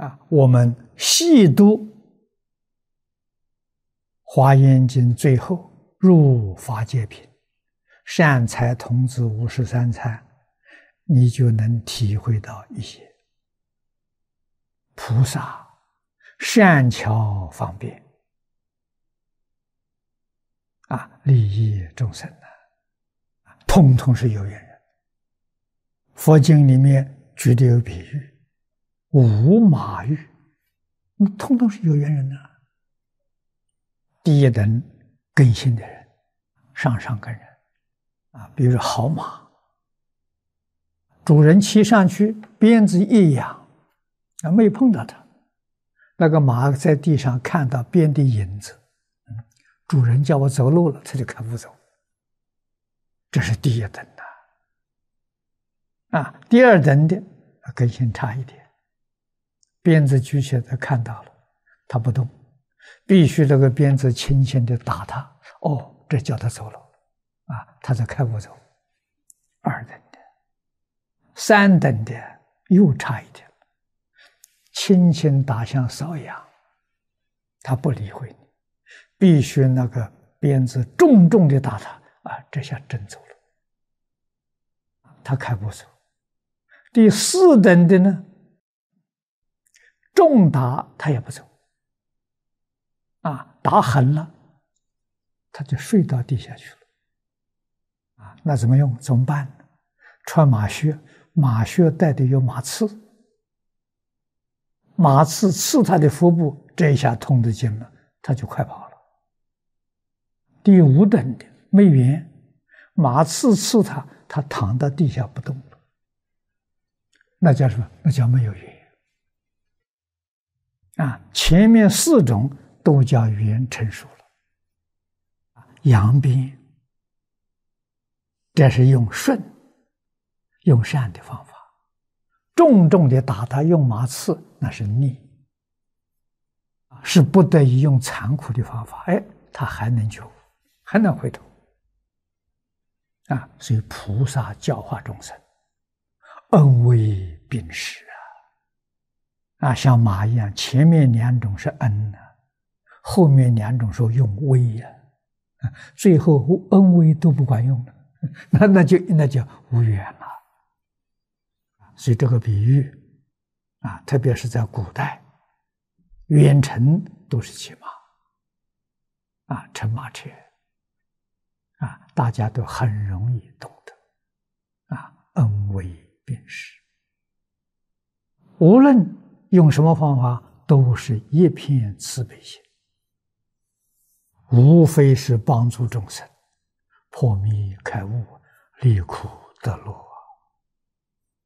啊，我们细读《华严经》最后入法界品，善财童子五十三参，你就能体会到一些菩萨善巧方便啊，利益众生啊，通通是有缘人。佛经里面举的有比喻。五马玉，通通是有缘人呐。第一等更新的人，上上根人，啊，比如说好马，主人骑上去，鞭子一扬，啊，没碰到他，那个马在地上看到鞭的影子，主人叫我走路了，他就开步走。这是第一等的，啊，第二等的更新差一点。鞭子举起来，他看到了，他不动，必须那个鞭子轻轻的打他，哦，这叫他走了，啊，他在开步走。二等的，三等的又差一点，轻轻打像瘙痒，他不理会你，必须那个鞭子重重的打他，啊，这下真走了，他开步走。第四等的呢？重打他也不走，啊，打狠了，他就睡到地下去了，啊，那怎么用？怎么办？穿马靴，马靴带的有马刺，马刺刺他的腹部，这一下痛得紧了，他就快跑了。第五等的没缘，马刺刺他，他躺到地下不动了，那叫什么？那叫没有缘。啊，前面四种都叫缘成熟了。扬鞭，这是用顺、用善的方法；重重的打他，用马刺，那是逆，是不得已用残酷的方法。哎，他还能救，还能回头。啊，所以菩萨教化众生，恩威并施。啊，像马一样，前面两种是恩呢，后面两种说用威呀，啊，最后恩威都不管用了，那那就那叫无缘了。所以这个比喻，啊，特别是在古代，远程都是骑马，啊，乘马车，啊，大家都很容易懂得，啊，恩威并施，无论。用什么方法都是一片慈悲心，无非是帮助众生破迷开悟、离苦得乐。